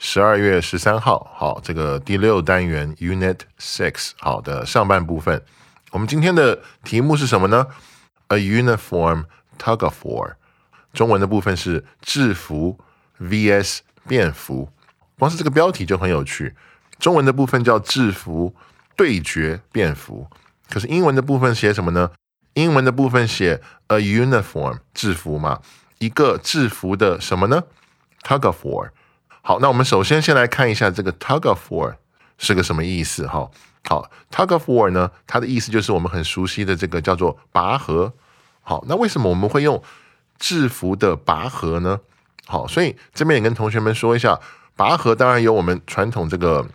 十二月十三号，好，这个第六单元 Unit Six 好的上半部分。我们今天的题目是什么呢？A uniform tug of war，中文的部分是制服 vs 便服。光是这个标题就很有趣，中文的部分叫制服对决便服。可是英文的部分写什么呢？英文的部分写 a uniform 制服嘛，一个制服的什么呢？tug of war。好，那我们首先先来看一下这个 tug of war 是个什么意思哈。好，tug of war 呢，它的意思就是我们很熟悉的这个叫做拔河。好，那为什么我们会用制服的拔河呢？好，所以这边也跟同学们说一下，拔河当然有我们传统这个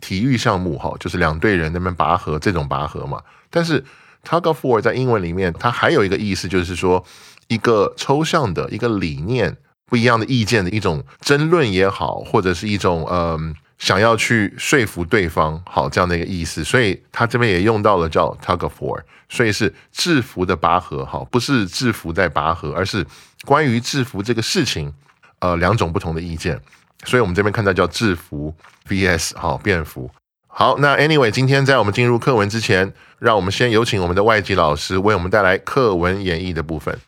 体育项目哈，就是两队人那边拔河这种拔河嘛。但是 tug of war 在英文里面，它还有一个意思，就是说一个抽象的一个理念、不一样的意见的一种争论也好，或者是一种嗯想要去说服对方好这样的一个意思。所以他这边也用到了叫 tug of war，所以是制服的拔河，好，不是制服在拔河，而是关于制服这个事情，呃，两种不同的意见。所以我们这边看到叫制服 vs 好便服。好，那 anyway，今天在我们进入课文之前，让我们先有请我们的外籍老师为我们带来课文演绎的部分。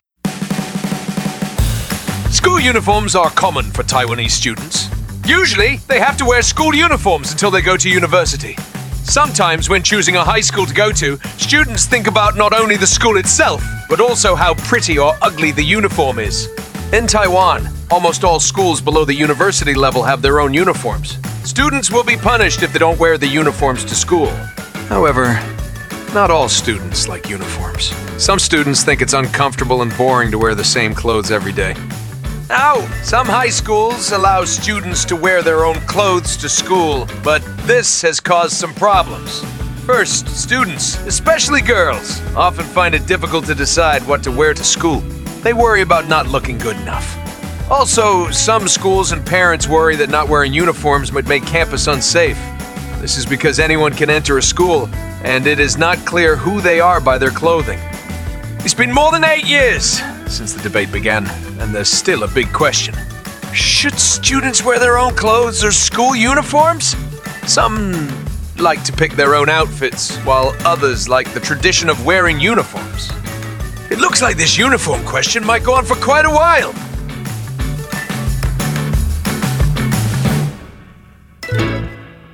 School uniforms are common for Taiwanese students. Usually, they have to wear school uniforms until they go to university. Sometimes, when choosing a high school to go to, students think about not only the school itself, but also how pretty or ugly the uniform is. In Taiwan, almost all schools below the university level have their own uniforms. Students will be punished if they don't wear the uniforms to school. However, not all students like uniforms. Some students think it's uncomfortable and boring to wear the same clothes every day. Now, some high schools allow students to wear their own clothes to school, but this has caused some problems. First, students, especially girls, often find it difficult to decide what to wear to school. They worry about not looking good enough. Also, some schools and parents worry that not wearing uniforms might make campus unsafe. This is because anyone can enter a school, and it is not clear who they are by their clothing. It's been more than eight years since the debate began, and there's still a big question. Should students wear their own clothes or school uniforms? Some like to pick their own outfits, while others like the tradition of wearing uniforms. It looks like this uniform question might go on for quite a while.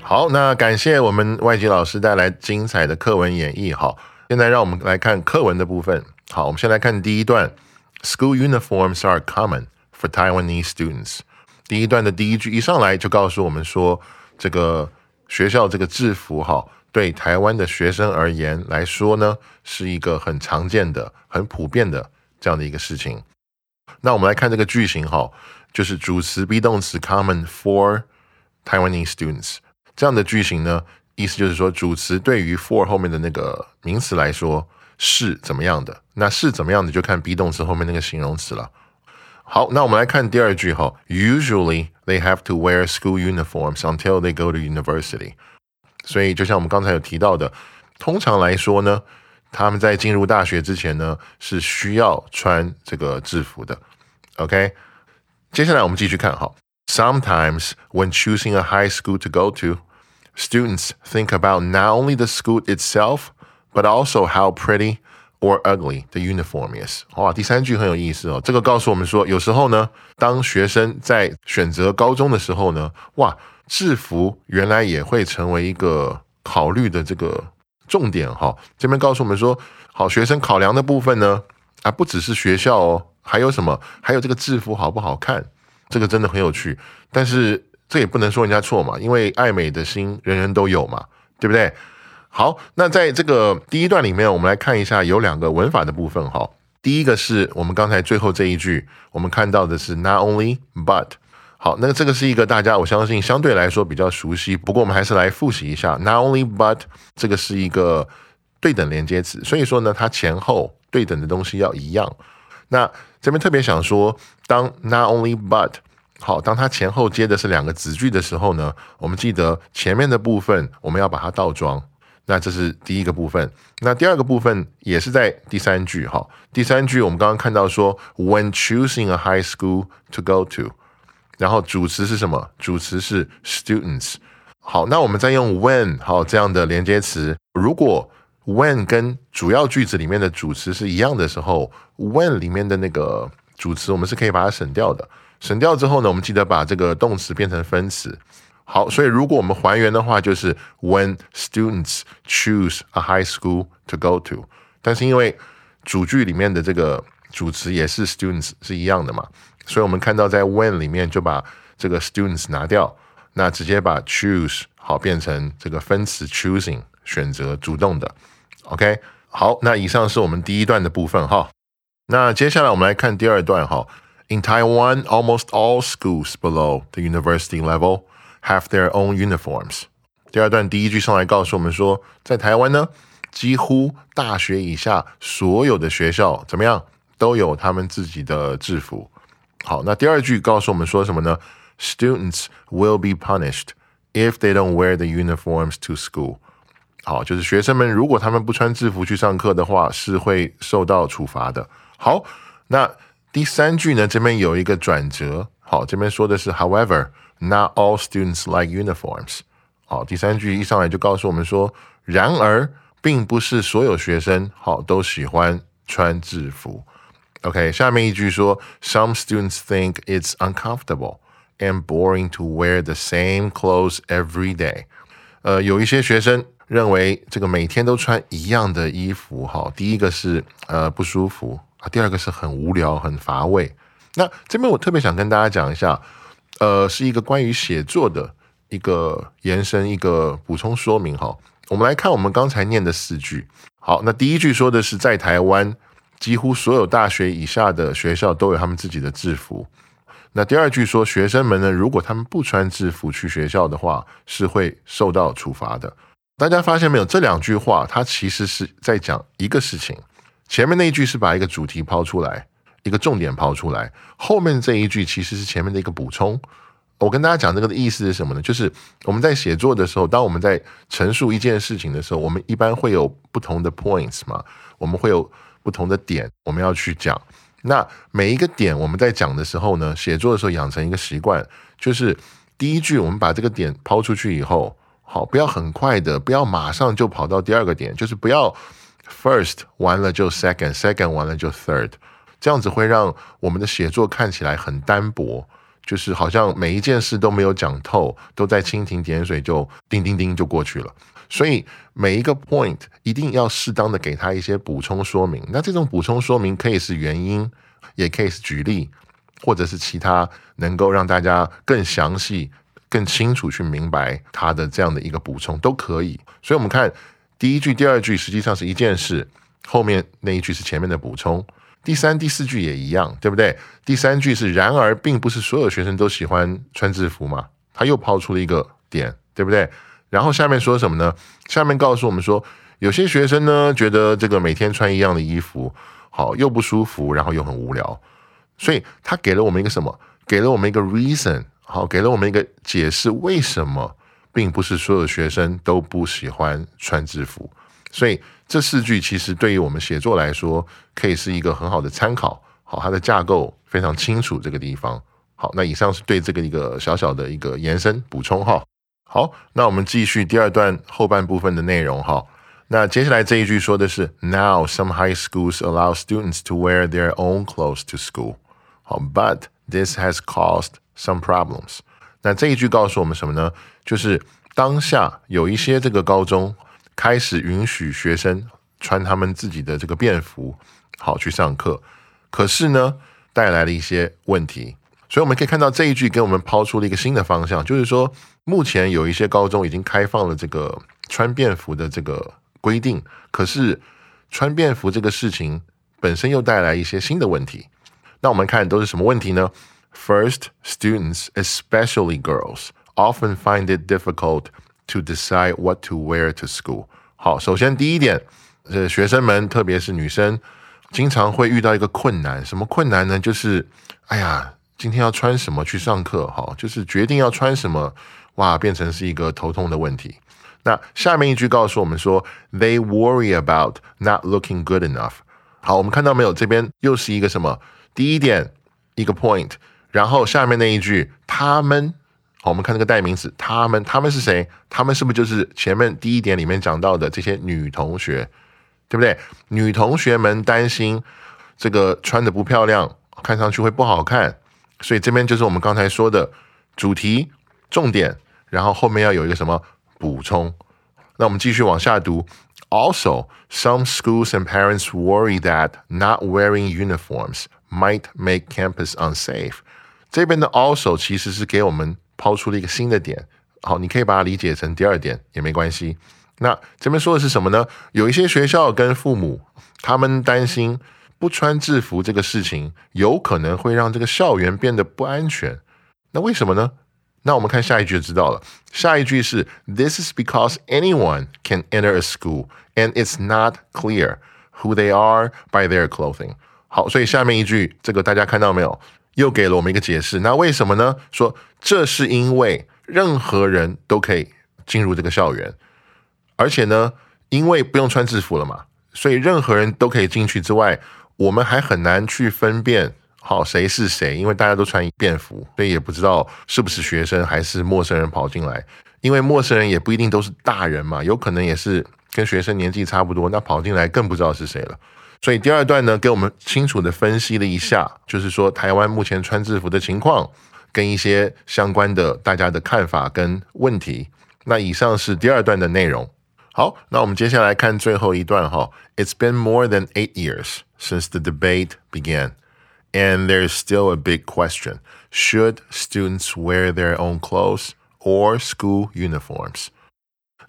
好，那感谢我们外籍老师带来精彩的课文演绎。好，现在让我们来看课文的部分。好，我们先来看第一段 ：School uniforms are common for Taiwanese students。第一段的第一句一上来就告诉我们说，这个学校这个制服哈，对台湾的学生而言来说呢，是一个很常见的、很普遍的这样的一个事情。那我们来看这个句型哈，就是主词 be 动词 common for Taiwanese students。这样的句型呢，意思就是说，主词对于 for 后面的那个名词来说是怎么样的，那是怎么样的就看 be 动词后面那个形容词了。好，那我们来看第二句哈，Usually they have to wear school uniforms until they go to university。所以就像我们刚才有提到的，通常来说呢，他们在进入大学之前呢，是需要穿这个制服的。OK，接下来我们继续看哈。Sometimes, when choosing a high school to go to, students think about not only the school itself, but also how pretty or ugly the uniform is. 哇，第三句很有意思哦。这个告诉我们说，有时候呢，当学生在选择高中的时候呢，哇，制服原来也会成为一个考虑的这个重点哈。这边告诉我们说，好学生考量的部分呢，啊，不只是学校哦，还有什么？还有这个制服好不好看？这个真的很有趣。但是这也不能说人家错嘛，因为爱美的心人人都有嘛，对不对？好，那在这个第一段里面，我们来看一下有两个文法的部分哈。第一个是我们刚才最后这一句，我们看到的是 not only but。好，那这个是一个大家我相信相对来说比较熟悉，不过我们还是来复习一下 not only but 这个是一个对等连接词，所以说呢，它前后对等的东西要一样。那这边特别想说，当 not only but 好，当它前后接的是两个子句的时候呢，我们记得前面的部分我们要把它倒装。那这是第一个部分，那第二个部分也是在第三句哈。第三句我们刚刚看到说，when choosing a high school to go to，然后主词是什么？主词是 students。好，那我们再用 when 好这样的连接词。如果 when 跟主要句子里面的主词是一样的时候，when 里面的那个主词我们是可以把它省掉的。省掉之后呢，我们记得把这个动词变成分词。好，所以如果我们还原的话，就是 when students choose a high school to go to。但是因为主句里面的这个主词也是 students 是一样的嘛，所以我们看到在 when 里面就把这个 students 拿掉，那直接把 choose 好变成这个分词 choosing 选择主动的。OK，好，那以上是我们第一段的部分哈。那接下来我们来看第二段哈。In Taiwan, almost all schools below the university level have their own uniforms。第二段第一句上来告诉我们说，在台湾呢，几乎大学以下所有的学校怎么样都有他们自己的制服。好，那第二句告诉我们说什么呢？Students will be punished if they don't wear the uniforms to school。好，就是学生们如果他们不穿制服去上课的话，是会受到处罚的。好，那第三句呢，这边有一个转折。好，这边说的是，However。Not all students like uniforms。好，第三句一上来就告诉我们说，然而并不是所有学生好都喜欢穿制服。OK，下面一句说，Some students think it's uncomfortable and boring to wear the same clothes every day。呃，有一些学生认为这个每天都穿一样的衣服，哈，第一个是呃不舒服啊，第二个是很无聊、很乏味。那这边我特别想跟大家讲一下。 呃，是一个关于写作的一个延伸，一个补充说明哈。我们来看我们刚才念的四句。好，那第一句说的是在台湾，几乎所有大学以下的学校都有他们自己的制服。那第二句说，学生们呢，如果他们不穿制服去学校的话，是会受到处罚的。大家发现没有？这两句话它其实是在讲一个事情。前面那一句是把一个主题抛出来。一个重点抛出来，后面这一句其实是前面的一个补充。我跟大家讲这个的意思是什么呢？就是我们在写作的时候，当我们在陈述一件事情的时候，我们一般会有不同的 points 嘛，我们会有不同的点，我们要去讲。那每一个点我们在讲的时候呢，写作的时候养成一个习惯，就是第一句我们把这个点抛出去以后，好，不要很快的，不要马上就跑到第二个点，就是不要 first 完了就 second，second 完了就 third。这样子会让我们的写作看起来很单薄，就是好像每一件事都没有讲透，都在蜻蜓点水就叮叮叮就过去了。所以每一个 point 一定要适当的给他一些补充说明。那这种补充说明可以是原因，也可以是举例，或者是其他能够让大家更详细、更清楚去明白他的这样的一个补充都可以。所以我们看第一句、第二句实际上是一件事，后面那一句是前面的补充。第三、第四句也一样，对不对？第三句是然而，并不是所有学生都喜欢穿制服嘛？他又抛出了一个点，对不对？然后下面说什么呢？下面告诉我们说，有些学生呢觉得这个每天穿一样的衣服，好又不舒服，然后又很无聊，所以他给了我们一个什么？给了我们一个 reason，好，给了我们一个解释，为什么并不是所有学生都不喜欢穿制服？所以这四句其实对于我们写作来说，可以是一个很好的参考。好，它的架构非常清楚，这个地方。好，那以上是对这个一个小小的一个延伸补充哈。好，那我们继续第二段后半部分的内容哈。那接下来这一句说的是，Now some high schools allow students to wear their own clothes to school。好，But this has caused some problems。那这一句告诉我们什么呢？就是当下有一些这个高中开始允许学生穿他们自己的这个便服，好去上课。可是呢，带来了一些问题。所以我们可以看到这一句给我们抛出了一个新的方向，就是说，目前有一些高中已经开放了这个穿便服的这个规定，可是穿便服这个事情本身又带来一些新的问题。那我们看都是什么问题呢？First, students, especially girls, often find it difficult to decide what to wear to school. 好，首先第一点，呃，学生们，特别是女生，经常会遇到一个困难，什么困难呢？就是，哎呀。今天要穿什么去上课？哈，就是决定要穿什么，哇，变成是一个头痛的问题。那下面一句告诉我们说，They worry about not looking good enough。好，我们看到没有？这边又是一个什么？第一点一个 point，然后下面那一句，他们，好，我们看这个代名词，他们，他们是谁？他们是不是就是前面第一点里面讲到的这些女同学，对不对？女同学们担心这个穿的不漂亮，看上去会不好看。所以这边就是我们刚才说的主题重点，然后后面要有一个什么补充。那我们继续往下读。Also, some schools and parents worry that not wearing uniforms might make campus unsafe. 这边的 also 其实是给我们抛出了一个新的点。好，你可以把它理解成第二点也没关系。那这边说的是什么呢？有一些学校跟父母他们担心。不穿制服这个事情有可能会让这个校园变得不安全，那为什么呢？那我们看下一句就知道了。下一句是 This is because anyone can enter a school and it's not clear who they are by their clothing。好，所以下面一句这个大家看到没有？又给了我们一个解释。那为什么呢？说这是因为任何人都可以进入这个校园，而且呢，因为不用穿制服了嘛，所以任何人都可以进去之外。我们还很难去分辨好谁是谁，因为大家都穿便服，所以也不知道是不是学生还是陌生人跑进来。因为陌生人也不一定都是大人嘛，有可能也是跟学生年纪差不多，那跑进来更不知道是谁了。所以第二段呢，给我们清楚的分析了一下，就是说台湾目前穿制服的情况跟一些相关的大家的看法跟问题。那以上是第二段的内容。好，那我们接下来看最后一段哈。It's been more than eight years since the debate began, and there's still a big question: Should students wear their own clothes or school uniforms？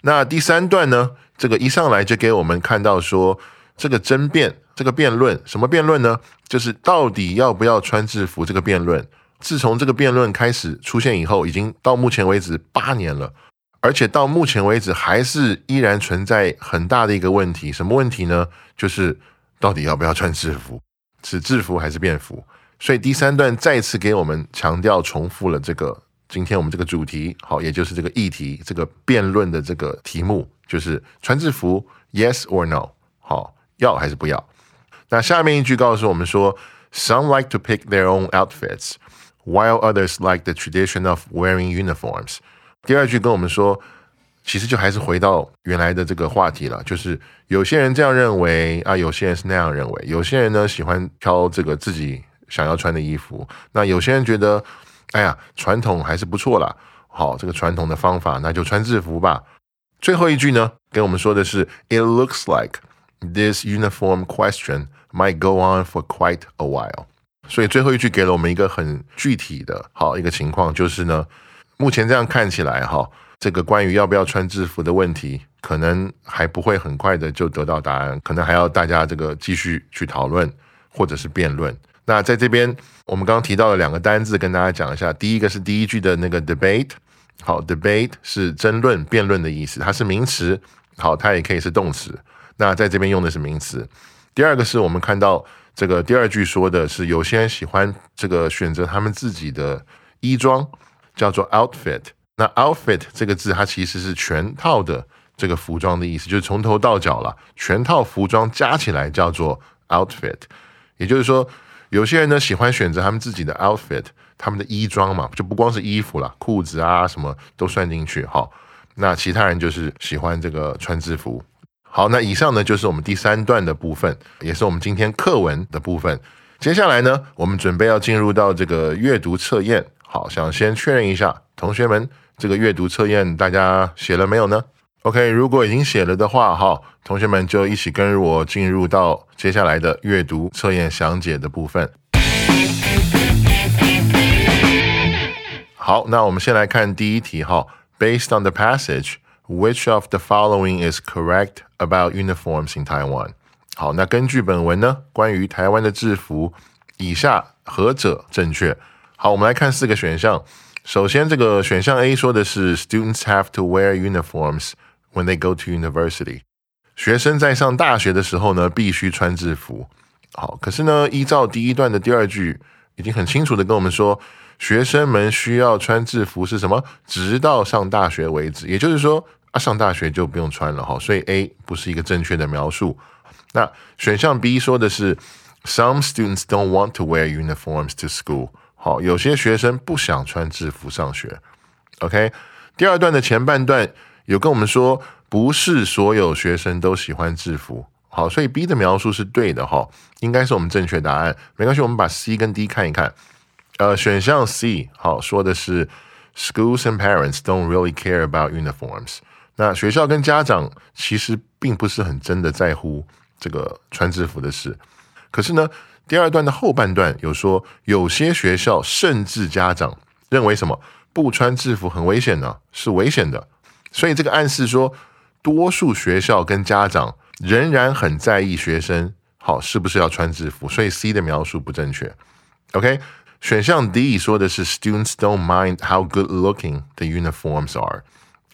那第三段呢？这个一上来就给我们看到说，这个争辩，这个辩论，什么辩论呢？就是到底要不要穿制服这个辩论。自从这个辩论开始出现以后，已经到目前为止八年了。而且到目前为止，还是依然存在很大的一个问题。什么问题呢？就是到底要不要穿制服，是制服还是便服？所以第三段再次给我们强调、重复了这个今天我们这个主题，好，也就是这个议题、这个辩论的这个题目，就是穿制服，yes or no？好，要还是不要？那下面一句告诉我们说：Some like to pick their own outfits, while others like the tradition of wearing uniforms. 第二句跟我们说，其实就还是回到原来的这个话题了，就是有些人这样认为啊，有些人是那样认为，有些人呢喜欢挑这个自己想要穿的衣服，那有些人觉得，哎呀，传统还是不错啦，好，这个传统的方法，那就穿制服吧。最后一句呢，跟我们说的是，It looks like this uniform question might go on for quite a while。所以最后一句给了我们一个很具体的好一个情况，就是呢。目前这样看起来，哈，这个关于要不要穿制服的问题，可能还不会很快的就得到答案，可能还要大家这个继续去讨论或者是辩论。那在这边，我们刚刚提到了两个单字，跟大家讲一下。第一个是第一句的那个 debate，好，debate 是争论、辩论的意思，它是名词，好，它也可以是动词。那在这边用的是名词。第二个是我们看到这个第二句说的是，有些人喜欢这个选择他们自己的衣装。叫做 outfit，那 outfit 这个字它其实是全套的这个服装的意思，就是从头到脚了，全套服装加起来叫做 outfit。也就是说，有些人呢喜欢选择他们自己的 outfit，他们的衣装嘛，就不光是衣服了，裤子啊什么都算进去。好，那其他人就是喜欢这个穿制服。好，那以上呢就是我们第三段的部分，也是我们今天课文的部分。接下来呢，我们准备要进入到这个阅读测验。好，想先确认一下，同学们，这个阅读测验大家写了没有呢？OK，如果已经写了的话，哈，同学们就一起跟我进入到接下来的阅读测验详解的部分。好，那我们先来看第一题哈。Based on the passage, which of the following is correct about uniforms in Taiwan？好，那根据本文呢，关于台湾的制服，以下何者正确？好，我们来看四个选项。首先，这个选项 A 说的是 Students have to wear uniforms when they go to university。学生在上大学的时候呢，必须穿制服。好，可是呢，依照第一段的第二句，已经很清楚的跟我们说。 学生们需要穿制服是什么？直到上大学为止，也就是说啊，上大学就不用穿了哈。所以 A 不是一个正确的描述。那选项 B 说的是 Some students don't want to wear uniforms to school。好，有些学生不想穿制服上学。OK，第二段的前半段有跟我们说，不是所有学生都喜欢制服。好，所以 B 的描述是对的哈，应该是我们正确答案。没关系，我们把 C 跟 D 看一看。呃，选项 C 好说的是 schools and parents don't really care about uniforms。那学校跟家长其实并不是很真的在乎这个穿制服的事。可是呢，第二段的后半段有说，有些学校甚至家长认为什么不穿制服很危险呢？是危险的。所以这个暗示说，多数学校跟家长仍然很在意学生好是不是要穿制服。所以 C 的描述不正确。OK。选项 D 说的是 Students don't mind how good looking the uniforms are，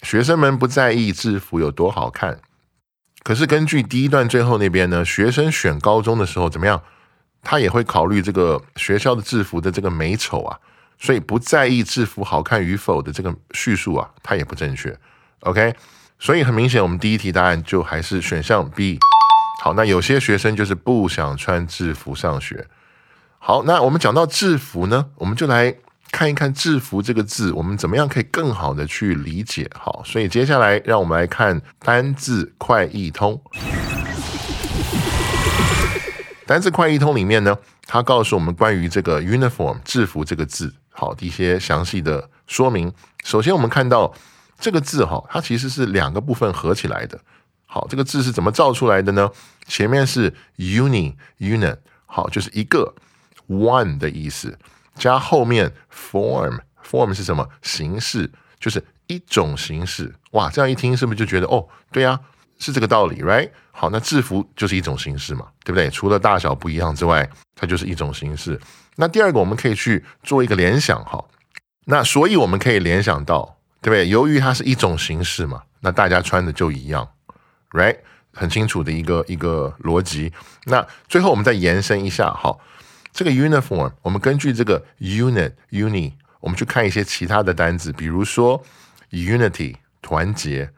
学生们不在意制服有多好看。可是根据第一段最后那边呢，学生选高中的时候怎么样？他也会考虑这个学校的制服的这个美丑啊，所以不在意制服好看与否的这个叙述啊，它也不正确。OK，所以很明显，我们第一题答案就还是选项 B。好，那有些学生就是不想穿制服上学。好，那我们讲到制服呢，我们就来看一看“制服”这个字，我们怎么样可以更好的去理解。好，所以接下来让我们来看单字快译通。单字快译通里面呢，它告诉我们关于这个 “uniform” 制服这个字，好的一些详细的说明。首先，我们看到这个字哈，它其实是两个部分合起来的。好，这个字是怎么造出来的呢？前面是 “uni”，“unit”，好，就是一个。One 的意思加后面 form，form 是什么形式？就是一种形式。哇，这样一听是不是就觉得哦，对呀，是这个道理，right？好，那制服就是一种形式嘛，对不对？除了大小不一样之外，它就是一种形式。那第二个，我们可以去做一个联想，哈。那所以我们可以联想到，对不对？由于它是一种形式嘛，那大家穿的就一样，right？很清楚的一个一个逻辑。那最后我们再延伸一下，好。这个 uniform，我们根据这个 unit uni，我们去看一些其他的单字，比如说 unity 团结，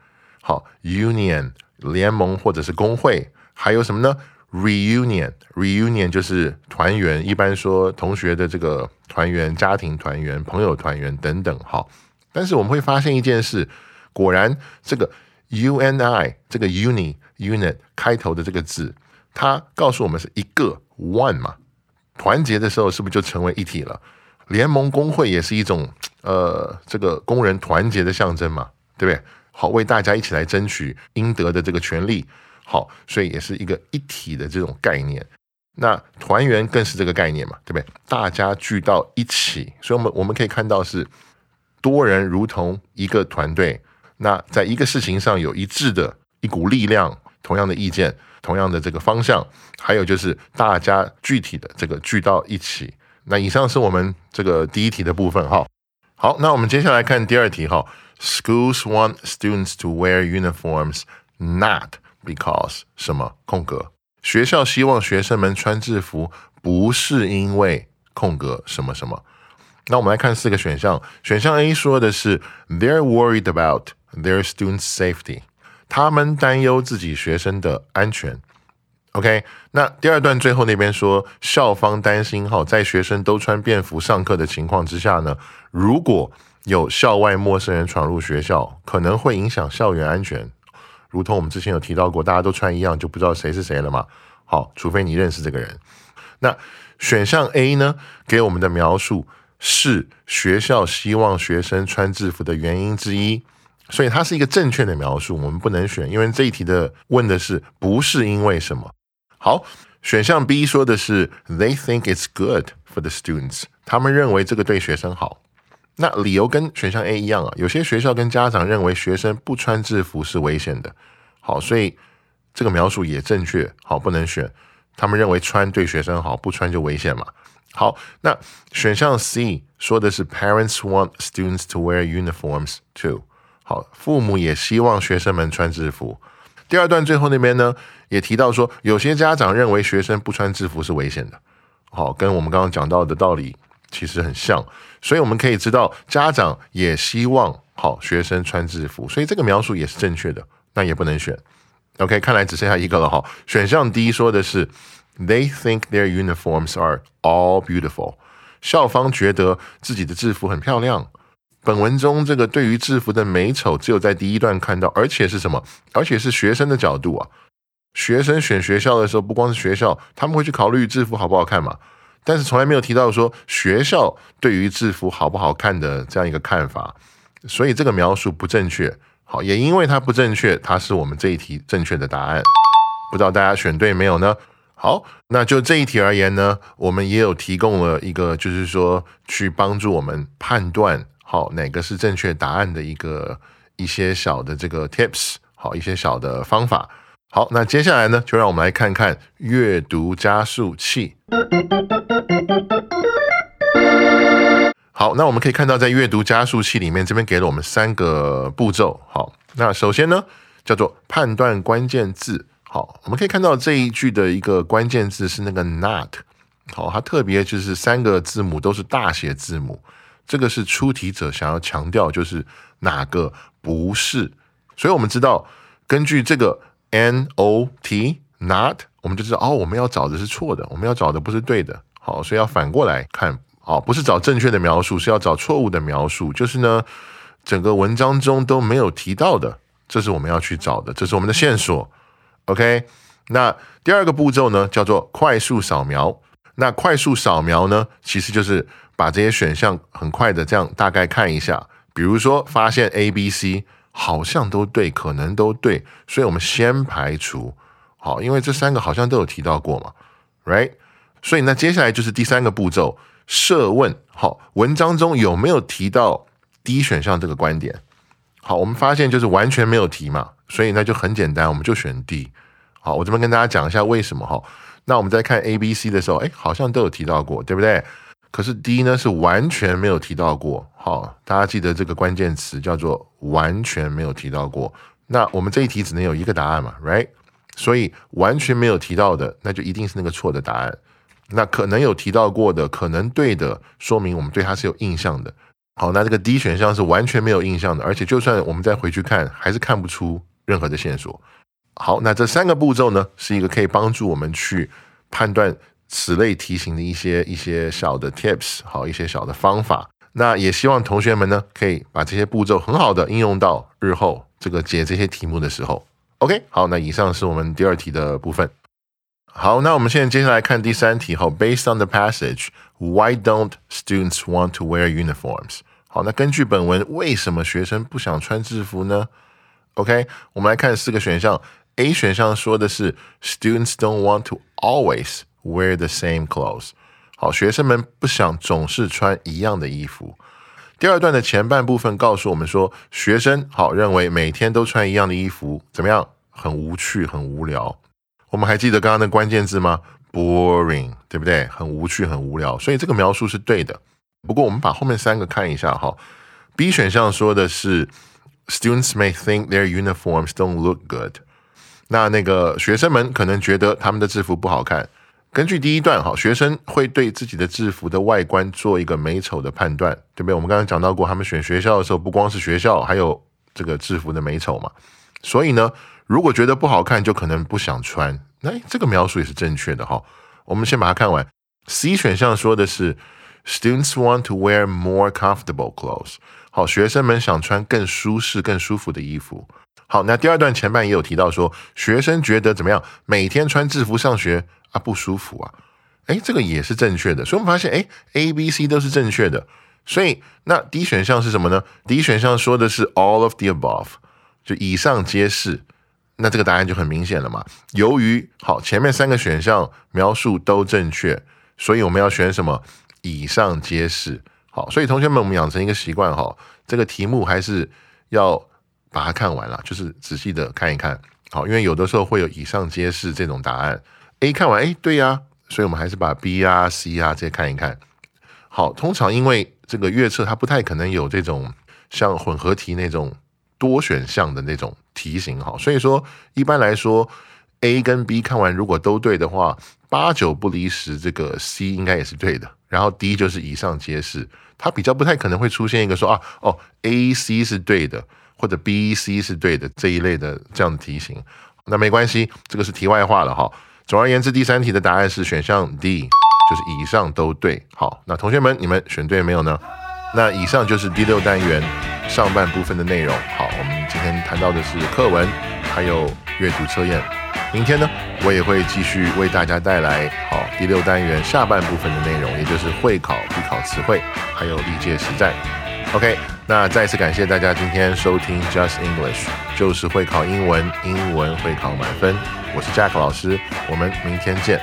好 union 联盟或者是工会，还有什么呢？reunion reunion 就是团圆，一般说同学的这个团圆、家庭团圆、朋友团圆等等。好，但是我们会发现一件事，果然这个 uni 这个 uni unit 开头的这个字，它告诉我们是一个 one 嘛。团结的时候，是不是就成为一体了？联盟工会也是一种呃，这个工人团结的象征嘛，对不对？好，为大家一起来争取应得的这个权利，好，所以也是一个一体的这种概念。那团圆更是这个概念嘛，对不对？大家聚到一起，所以我们我们可以看到是多人如同一个团队，那在一个事情上有一致的一股力量，同样的意见。同样的这个方向，还有就是大家具体的这个聚到一起。那以上是我们这个第一题的部分哈。好，那我们接下来看第二题哈。Schools want students to wear uniforms not because 什么空格？学校希望学生们穿制服，不是因为空格什么什么。那我们来看四个选项。选项 A 说的是 They're worried about their students' safety。他们担忧自己学生的安全。OK，那第二段最后那边说，校方担心哈，在学生都穿便服上课的情况之下呢，如果有校外陌生人闯入学校，可能会影响校园安全。如同我们之前有提到过，大家都穿一样，就不知道谁是谁了嘛。好，除非你认识这个人。那选项 A 呢，给我们的描述是学校希望学生穿制服的原因之一。所以它是一个正确的描述，我们不能选，因为这一题的问的是不是因为什么。好，选项 B 说的是 They think it's good for the students，他们认为这个对学生好。那理由跟选项 A 一样啊，有些学校跟家长认为学生不穿制服是危险的。好，所以这个描述也正确。好，不能选，他们认为穿对学生好，不穿就危险嘛。好，那选项 C 说的是 Parents want students to wear uniforms too。好，父母也希望学生们穿制服。第二段最后那边呢，也提到说，有些家长认为学生不穿制服是危险的。好，跟我们刚刚讲到的道理其实很像，所以我们可以知道，家长也希望好学生穿制服，所以这个描述也是正确的，那也不能选。OK，看来只剩下一个了哈。选项 D 说的是，They think their uniforms are all beautiful。校方觉得自己的制服很漂亮。本文中这个对于制服的美丑，只有在第一段看到，而且是什么？而且是学生的角度啊。学生选学校的时候，不光是学校，他们会去考虑制服好不好看嘛。但是从来没有提到说学校对于制服好不好看的这样一个看法，所以这个描述不正确。好，也因为它不正确，它是我们这一题正确的答案。不知道大家选对没有呢？好，那就这一题而言呢，我们也有提供了一个，就是说去帮助我们判断。好，哪个是正确答案的一个一些小的这个 tips，好，一些小的方法。好，那接下来呢，就让我们来看看阅读加速器。好，那我们可以看到，在阅读加速器里面，这边给了我们三个步骤。好，那首先呢，叫做判断关键字。好，我们可以看到这一句的一个关键字是那个 not。好，它特别就是三个字母都是大写字母。这个是出题者想要强调，就是哪个不是，所以我们知道，根据这个 N O T not，我们就知道哦，我们要找的是错的，我们要找的不是对的，好，所以要反过来看，好，不是找正确的描述，是要找错误的描述，就是呢，整个文章中都没有提到的，这是我们要去找的，这是我们的线索。OK，那第二个步骤呢，叫做快速扫描，那快速扫描呢，其实就是。把这些选项很快的这样大概看一下，比如说发现 A、B、C 好像都对，可能都对，所以我们先排除。好，因为这三个好像都有提到过嘛，right？所以那接下来就是第三个步骤，设问。好，文章中有没有提到 D 选项这个观点？好，我们发现就是完全没有提嘛，所以那就很简单，我们就选 D。好，我这边跟大家讲一下为什么哈。那我们在看 A、B、C 的时候，哎，好像都有提到过，对不对？可是 D 呢是完全没有提到过，好，大家记得这个关键词叫做完全没有提到过。那我们这一题只能有一个答案嘛，right？所以完全没有提到的，那就一定是那个错的答案。那可能有提到过的，可能对的，说明我们对它是有印象的。好，那这个 D 选项是完全没有印象的，而且就算我们再回去看，还是看不出任何的线索。好，那这三个步骤呢，是一个可以帮助我们去判断。此类题型的一些一些小的 tips，好一些小的方法，那也希望同学们呢可以把这些步骤很好的应用到日后这个解这些题目的时候。OK，好，那以上是我们第二题的部分。好，那我们现在接下来看第三题。好，Based on the passage，Why don't students want to wear uniforms？好，那根据本文，为什么学生不想穿制服呢？OK，我们来看四个选项。A 选项说的是 Students don't want to always。Wear the same clothes。好，学生们不想总是穿一样的衣服。第二段的前半部分告诉我们说，学生好认为每天都穿一样的衣服怎么样？很无趣，很无聊。我们还记得刚刚的关键字吗？Boring，对不对？很无趣，很无聊。所以这个描述是对的。不过我们把后面三个看一下哈。B 选项说的是，Students may think their uniforms don't look good。那那个学生们可能觉得他们的制服不好看。根据第一段，哈，学生会对自己的制服的外观做一个美丑的判断，对不对？我们刚刚讲到过，他们选学校的时候，不光是学校，还有这个制服的美丑嘛。所以呢，如果觉得不好看，就可能不想穿。那这个描述也是正确的哈。我们先把它看完。C 选项说的是，Students want to wear more comfortable clothes。好，学生们想穿更舒适、更舒服的衣服。好，那第二段前半也有提到说，学生觉得怎么样？每天穿制服上学。啊，不舒服啊！哎，这个也是正确的。所以我们发现，哎，A、B、C 都是正确的。所以那 D 选项是什么呢？D 选项说的是 all of the above，就以上皆是。那这个答案就很明显了嘛。由于好前面三个选项描述都正确，所以我们要选什么？以上皆是。好，所以同学们，我们养成一个习惯哈，这个题目还是要把它看完了，就是仔细的看一看。好，因为有的时候会有以上皆是这种答案。A 看完，哎，对呀，所以我们还是把 B 啊、C 啊这些看一看。好，通常因为这个月测它不太可能有这种像混合题那种多选项的那种题型哈，所以说一般来说 A 跟 B 看完如果都对的话，八九不离十，这个 C 应该也是对的。然后 D 就是以上皆是，它比较不太可能会出现一个说啊哦 A C 是对的，或者 B C 是对的这一类的这样的题型。那没关系，这个是题外话了哈。总而言之，第三题的答案是选项 D。就是以上都对，好，那同学们，你们选对没有呢？那以上就是第六单元上半部分的内容。好，我们今天谈到的是课文，还有阅读测验。明天呢，我也会继续为大家带来好第六单元下半部分的内容，也就是会考必考词汇，还有历届实战。OK，那再次感谢大家今天收听 Just English，就是会考英文，英文会考满分。我是 Jack 老师，我们明天见。